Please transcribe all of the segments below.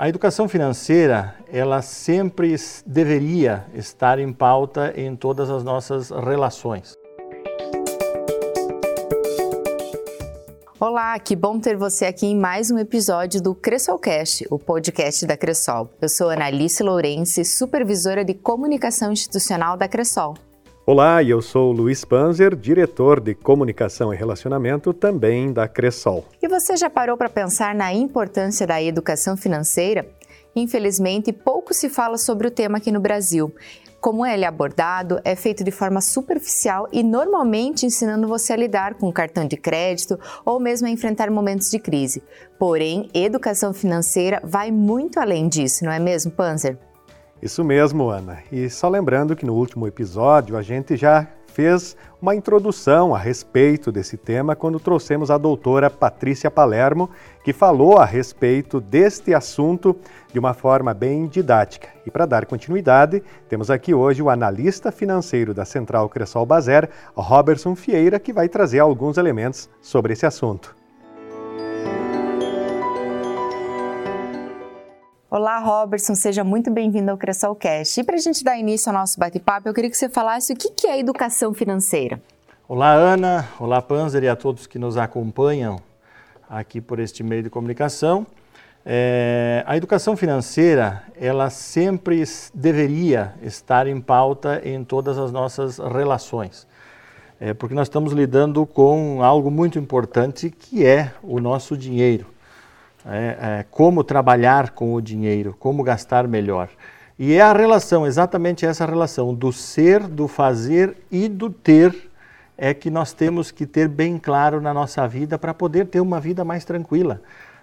A educação financeira, ela sempre deveria estar em pauta em todas as nossas relações. Olá, que bom ter você aqui em mais um episódio do Cressolcast, o podcast da Cressol. Eu sou Analice Lourenço, supervisora de comunicação institucional da Cressol. Olá, eu sou Luiz Panzer, diretor de comunicação e relacionamento também da Cressol. E você já parou para pensar na importância da educação financeira? Infelizmente, pouco se fala sobre o tema aqui no Brasil. Como ele é abordado, é feito de forma superficial e normalmente ensinando você a lidar com cartão de crédito ou mesmo a enfrentar momentos de crise. Porém, educação financeira vai muito além disso, não é mesmo, Panzer? Isso mesmo, Ana. E só lembrando que no último episódio a gente já fez uma introdução a respeito desse tema quando trouxemos a doutora Patrícia Palermo, que falou a respeito deste assunto de uma forma bem didática. E para dar continuidade, temos aqui hoje o analista financeiro da Central Cressol Bazer, Robertson Fieira, que vai trazer alguns elementos sobre esse assunto. Olá, Robertson, seja muito bem-vindo ao Cressolcast. E para a gente dar início ao nosso bate-papo, eu queria que você falasse o que é educação financeira. Olá, Ana. Olá, Panzer e a todos que nos acompanham aqui por este meio de comunicação. É, a educação financeira, ela sempre deveria estar em pauta em todas as nossas relações. É, porque nós estamos lidando com algo muito importante que é o nosso dinheiro é, é, como trabalhar com o dinheiro, como gastar melhor. E é a relação, exatamente essa relação do ser, do fazer e do ter é que nós temos que ter bem claro na nossa vida para poder ter uma vida mais tranquila.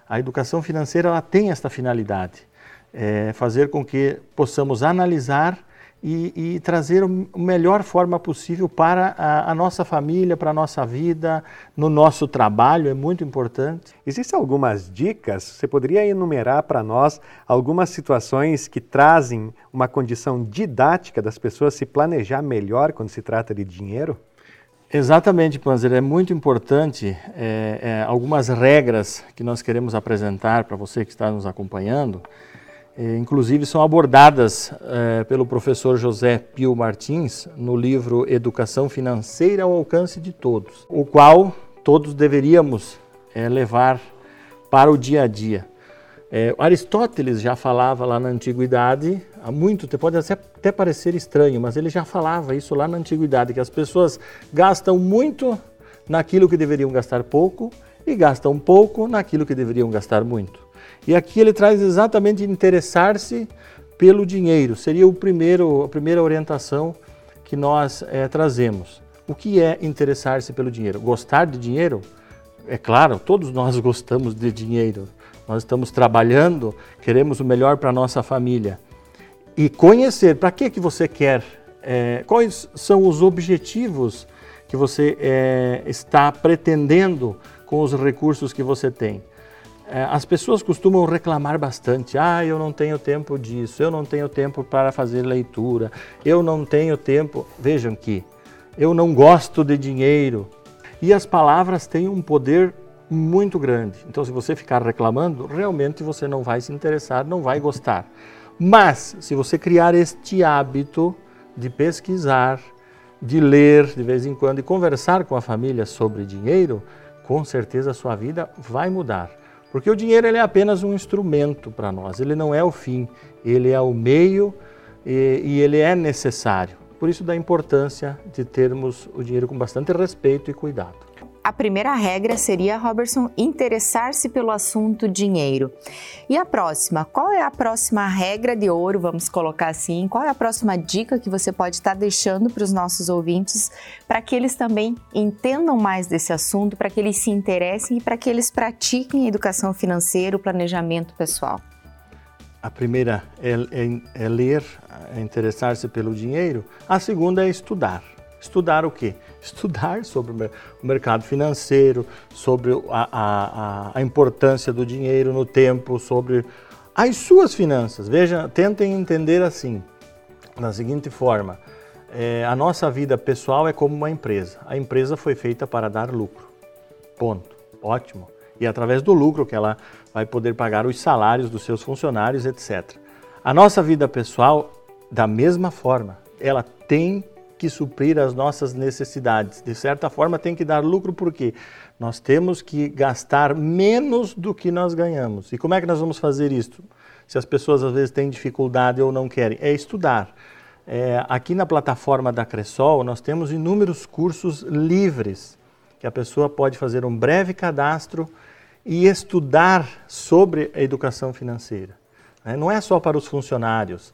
A educação financeira ela tem esta finalidade, é fazer com que possamos analisar e, e trazer a melhor forma possível para a, a, nossa família, para a nossa vida, no nosso trabalho, é muito importante. Existem algumas dicas? Você poderia enumerar para nós algumas situações que trazem uma condição didática das pessoas se planejar melhor quando se trata de dinheiro? Exatamente, Panzer. É muito importante é, é, algumas regras que nós queremos apresentar para você que está nos acompanhando inclusive são abordadas é, pelo professor José Pio Martins no livro Educação Financeira ao Alcance de Todos, o qual todos deveríamos é, levar para o dia a dia. É, Aristóteles já falava lá na antiguidade, há muito tempo, pode até parecer estranho, mas ele já falava isso lá na antiguidade, que as pessoas gastam muito naquilo que deveriam gastar pouco e gastam pouco naquilo que deveriam gastar muito. E aqui ele traz exatamente interessar-se pelo dinheiro. Seria o primeiro, a primeira orientação que nós é, trazemos. O que é interessar-se pelo dinheiro? Gostar de dinheiro? É claro, todos nós gostamos de dinheiro. Nós estamos trabalhando, queremos o melhor para a nossa família. E conhecer para que, que você quer, é, quais são os objetivos que você é, está pretendendo com os recursos que você tem. É, as pessoas costumam reclamar bastante. Ah, eu não tenho tempo disso, eu não tenho tempo para fazer leitura, eu não tenho tempo. Vejam que eu não gosto de dinheiro. E as palavras têm um poder muito grande. Então, se você ficar reclamando, realmente você não vai se interessar, não vai gostar. Mas, se você criar este hábito de pesquisar, de ler de vez em quando e conversar com a família sobre dinheiro, com certeza a sua vida vai mudar. Porque o dinheiro ele é apenas um instrumento para nós, ele não é o fim, ele é o meio e, e ele é necessário. Por isso da importância de termos o dinheiro com bastante respeito e cuidado. A primeira regra seria, Robertson, interessar-se pelo assunto dinheiro. E a próxima? Qual é a próxima regra de ouro, vamos colocar assim? Qual é a próxima dica que você pode estar deixando para os nossos ouvintes para que eles também entendam mais desse assunto, para que eles se interessem e para que eles pratiquem educação financeira, planejamento pessoal? A primeira é, é, é ler, é interessar-se pelo dinheiro. A segunda é estudar. Estudar o quê? Estudar sobre o mercado financeiro, sobre a, a, a importância do dinheiro no tempo, sobre as suas finanças. Veja, tentem entender assim, da seguinte forma: é, a nossa vida pessoal é como uma empresa. A empresa foi feita para dar lucro. Ponto. Ótimo. E através do lucro que ela vai poder pagar os salários dos seus funcionários, etc. A nossa vida pessoal, da mesma forma, ela tem que suprir as nossas necessidades. De certa forma, tem que dar lucro porque nós temos que gastar menos do que nós ganhamos. E como é que nós vamos fazer isso? Se as pessoas às vezes têm dificuldade ou não querem, é estudar. É, aqui na plataforma da Cressol, nós temos inúmeros cursos livres que a pessoa pode fazer um breve cadastro e estudar sobre a educação financeira. Né? Não é só para os funcionários,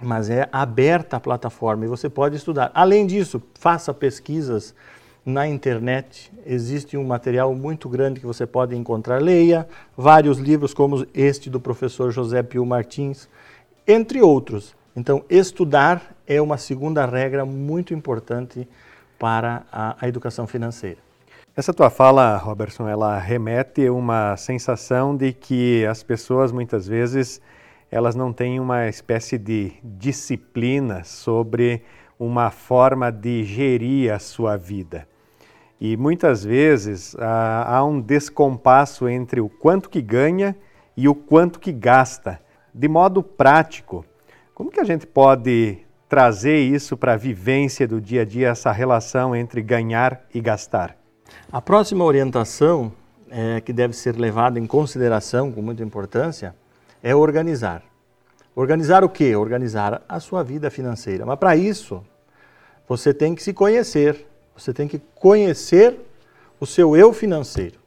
mas é aberta a plataforma e você pode estudar. Além disso, faça pesquisas na internet. Existe um material muito grande que você pode encontrar. Leia vários livros, como este do professor José Pio Martins, entre outros. Então, estudar é uma segunda regra muito importante para a, a educação financeira. Essa tua fala, Robertson, ela remete a uma sensação de que as pessoas muitas vezes elas não têm uma espécie de disciplina sobre uma forma de gerir a sua vida. E muitas vezes há, há um descompasso entre o quanto que ganha e o quanto que gasta. De modo prático, como que a gente pode trazer isso para a vivência do dia a dia, essa relação entre ganhar e gastar? A próxima orientação é, que deve ser levada em consideração com muita importância é organizar. Organizar o quê? Organizar a sua vida financeira. Mas para isso, você tem que se conhecer. Você tem que conhecer o seu eu financeiro.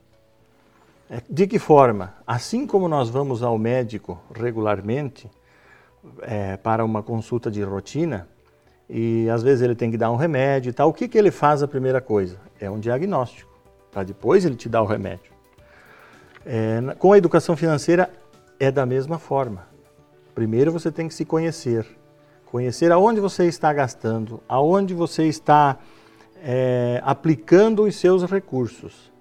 É, de que forma? Assim como nós vamos ao médico regularmente é, para uma consulta de rotina, e às vezes ele tem que dar um remédio e tal, o que, que ele faz a primeira coisa? É um diagnóstico, para depois ele te dar o remédio. É, com a educação financeira é da mesma forma. Primeiro você tem que se conhecer, conhecer aonde você está gastando, aonde você está é, aplicando os seus recursos.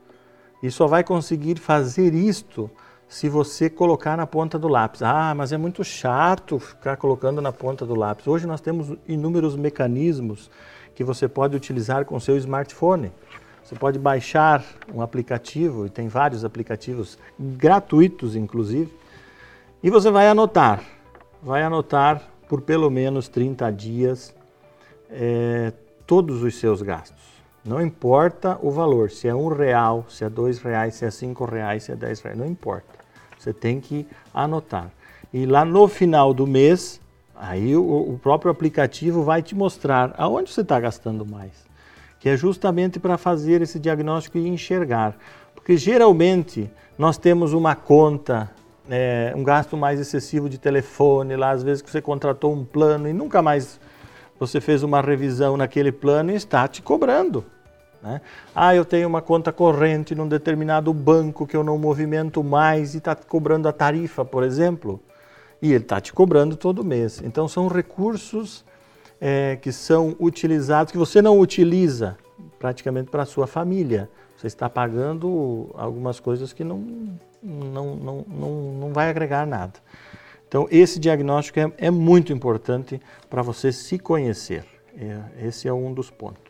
E só vai conseguir fazer isto se você colocar na ponta do lápis. Ah, mas é muito chato ficar colocando na ponta do lápis. Hoje nós temos inúmeros mecanismos que você pode utilizar com seu smartphone. Você pode baixar um aplicativo, e tem vários aplicativos gratuitos, inclusive, e você vai anotar. Vai anotar por pelo menos 30 dias é, todos os seus gastos. Não importa o valor, se é um real, se é dois reais, se é cinco reais, se é dez reais, não importa. Você tem que anotar. E lá no final do mês, aí o, o próprio aplicativo vai te mostrar aonde você está gastando mais. Que é justamente para fazer esse diagnóstico e enxergar. Porque geralmente nós temos uma conta, é, um gasto mais excessivo de telefone, lá às vezes que você contratou um plano e nunca mais você fez uma revisão naquele plano e está te cobrando. Né? Ah, eu tenho uma conta corrente num determinado banco que eu não movimento mais e está cobrando a tarifa, por exemplo, e ele está te cobrando todo mês. Então, são recursos é, que são utilizados, que você não utiliza praticamente para a sua família. Você está pagando algumas coisas que não, não, não, não, não vai agregar nada. Então, esse diagnóstico é, é muito importante para você se conhecer. É, esse é um dos pontos.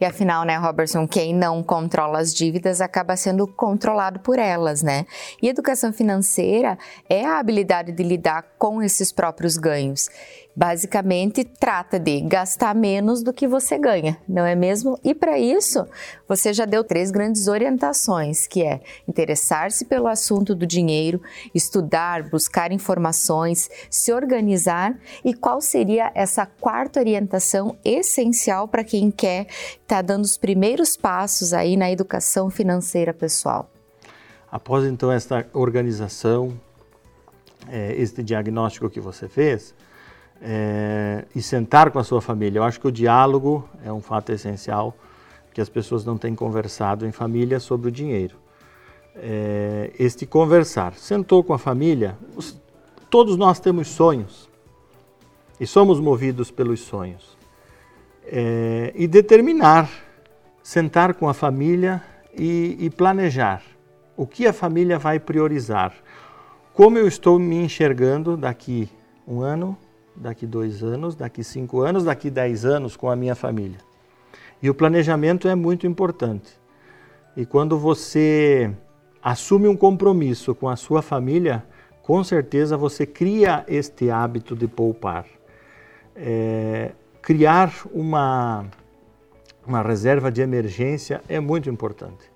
E afinal, né, Robertson, quem não controla as dívidas acaba sendo controlado por elas, né? E educação financeira é a habilidade de lidar com esses próprios ganhos basicamente trata de gastar menos do que você ganha, não é mesmo? E para isso, você já deu três grandes orientações, que é interessar-se pelo assunto do dinheiro, estudar, buscar informações, se organizar e qual seria essa quarta orientação essencial para quem quer estar tá dando os primeiros passos aí na educação financeira pessoal. Após então esta organização, é, este diagnóstico que você fez, é, e sentar com a sua família. Eu acho que o diálogo é um fato essencial, que as pessoas não têm conversado em família sobre o dinheiro. É, este conversar. Sentou com a família, os, todos nós temos sonhos e somos movidos pelos sonhos. É, e determinar, sentar com a família e, e planejar o que a família vai priorizar. Como eu estou me enxergando daqui um ano, daqui dois anos, daqui cinco anos, daqui dez anos com a minha família. E o planejamento é muito importante. E quando você assume um compromisso com a sua família, com certeza você cria este hábito de poupar. É, criar uma, uma reserva de emergência é muito importante.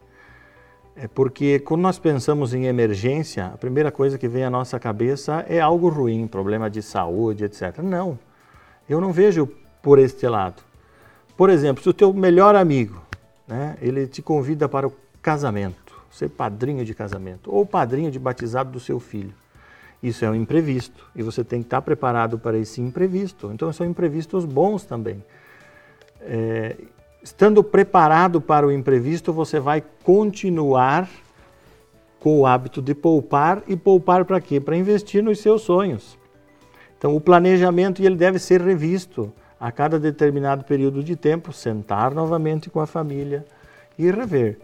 É porque quando nós pensamos em emergência, a primeira coisa que vem à nossa cabeça é algo ruim, problema de saúde, etc. Não, eu não vejo por este lado. Por exemplo, se o teu melhor amigo, né, ele te convida para o casamento, ser padrinho de casamento ou padrinho de batizado do seu filho. Isso é um imprevisto e você tem que estar preparado para esse imprevisto. Então são imprevistos bons também. É, estando preparado para o imprevisto, você vai continuar com o hábito de poupar e poupar para quê? Para investir nos seus sonhos. Então o planejamento ele deve ser revisto a cada determinado período de tempo, sentar novamente com a família e rever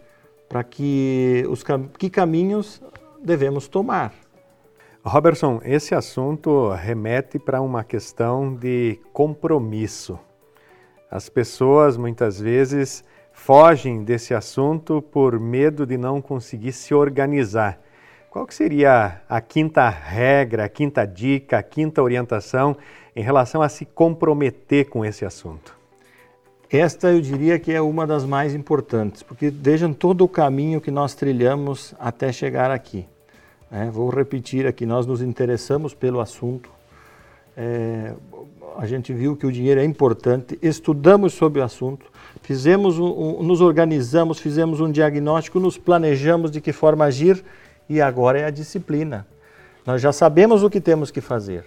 para que os que caminhos devemos tomar. Robertson, esse assunto remete para uma questão de compromisso. As pessoas muitas vezes fogem desse assunto por medo de não conseguir se organizar. Qual que seria a quinta regra, a quinta dica, a quinta orientação em relação a se comprometer com esse assunto? Esta eu diria que é uma das mais importantes, porque vejam todo o caminho que nós trilhamos até chegar aqui. É, vou repetir aqui: nós nos interessamos pelo assunto, é, a gente viu que o dinheiro é importante, estudamos sobre o assunto, fizemos um, um, nos organizamos, fizemos um diagnóstico, nos planejamos de que forma agir e agora é a disciplina. Nós já sabemos o que temos que fazer.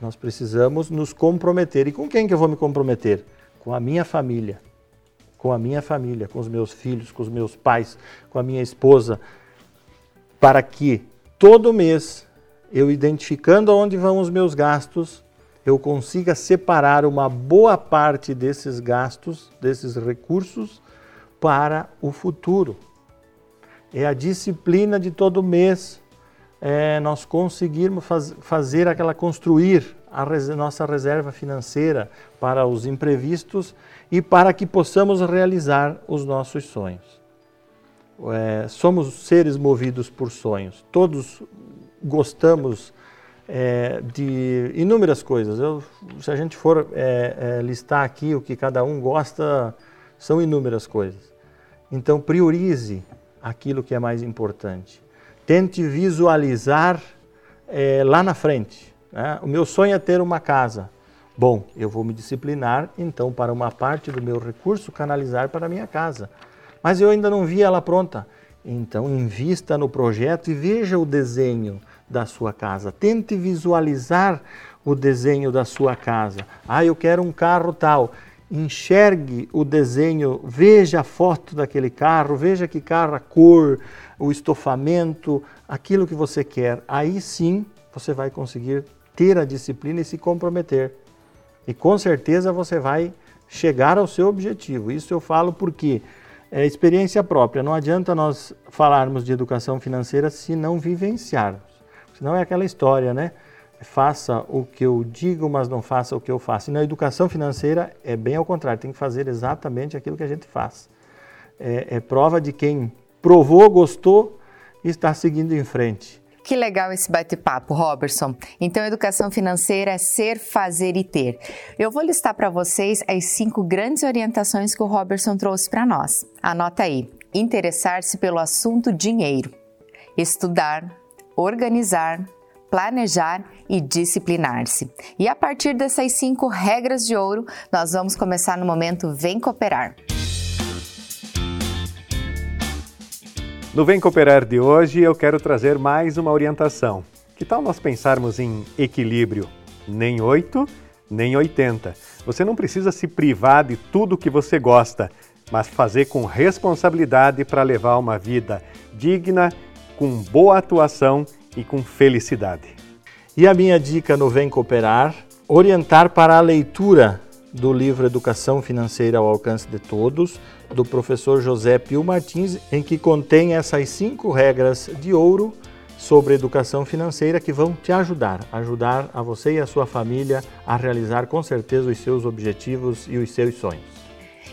Nós precisamos nos comprometer. E com quem que eu vou me comprometer? Com a minha família. Com a minha família, com os meus filhos, com os meus pais, com a minha esposa, para que todo mês eu identificando onde vão os meus gastos, eu consiga separar uma boa parte desses gastos, desses recursos, para o futuro. É a disciplina de todo mês é, nós conseguirmos faz, fazer aquela construir a res, nossa reserva financeira para os imprevistos e para que possamos realizar os nossos sonhos. É, somos seres movidos por sonhos. Todos gostamos é, de inúmeras coisas. Eu, se a gente for é, é, listar aqui o que cada um gosta, são inúmeras coisas. Então, priorize aquilo que é mais importante. Tente visualizar é, lá na frente. Né? O meu sonho é ter uma casa. Bom, eu vou me disciplinar, então, para uma parte do meu recurso, canalizar para a minha casa. Mas eu ainda não vi ela pronta. Então, invista no projeto e veja o desenho da sua casa. Tente visualizar o desenho da sua casa. Ah, eu quero um carro tal. Enxergue o desenho, veja a foto daquele carro, veja que carro, a cor, o estofamento, aquilo que você quer. Aí sim você vai conseguir ter a disciplina e se comprometer. E com certeza você vai chegar ao seu objetivo. Isso eu falo porque é experiência própria. Não adianta nós falarmos de educação financeira se não vivenciarmos. Senão é aquela história, né? Faça o que eu digo, mas não faça o que eu faço. E na educação financeira é bem ao contrário, tem que fazer exatamente aquilo que a gente faz. É, é prova de quem provou, gostou e está seguindo em frente. Que legal esse bate-papo, Robertson. Então, educação financeira é ser, fazer e ter. Eu vou listar para vocês as cinco grandes orientações que o Robertson trouxe para nós. Anota aí: interessar-se pelo assunto dinheiro, estudar, organizar, planejar e disciplinar-se. E a partir dessas cinco regras de ouro, nós vamos começar no momento Vem Cooperar. No Vem Cooperar de hoje, eu quero trazer mais uma orientação. Que tal nós pensarmos em equilíbrio? Nem 8, nem 80. Você não precisa se privar de tudo que você gosta, mas fazer com responsabilidade para levar uma vida digna, com boa atuação e com felicidade. E a minha dica no Vem Cooperar, orientar para a leitura do livro Educação Financeira ao Alcance de Todos, do professor José Pio Martins, em que contém essas cinco regras de ouro sobre educação financeira que vão te ajudar, ajudar a você e a sua família a realizar com certeza os seus objetivos e os seus sonhos.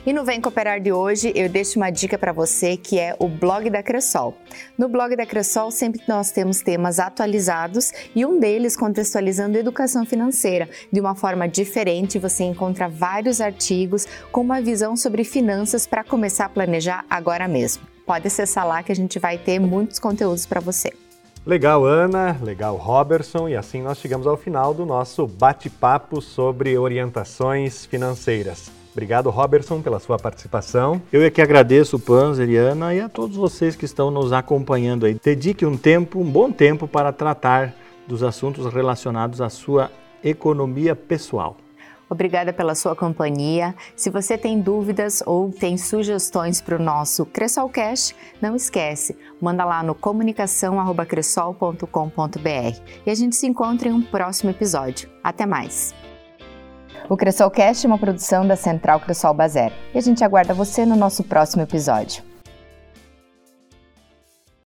E no Vem Cooperar de hoje, eu deixo uma dica para você que é o blog da Cressol. No blog da Cressol, sempre nós temos temas atualizados e um deles contextualizando educação financeira. De uma forma diferente, você encontra vários artigos com uma visão sobre finanças para começar a planejar agora mesmo. Pode acessar lá que a gente vai ter muitos conteúdos para você. Legal, Ana, legal, Robertson, e assim nós chegamos ao final do nosso bate-papo sobre orientações financeiras. Obrigado, Robertson, pela sua participação. Eu é que agradeço, Panzer e Ana, e a todos vocês que estão nos acompanhando aí. Dedique um tempo, um bom tempo, para tratar dos assuntos relacionados à sua economia pessoal. Obrigada pela sua companhia. Se você tem dúvidas ou tem sugestões para o nosso Cressolcast, não esquece, manda lá no comunicação@cressol.com.br. E a gente se encontra em um próximo episódio. Até mais. O Cressolcast é uma produção da Central Cressol Bazar e a gente aguarda você no nosso próximo episódio.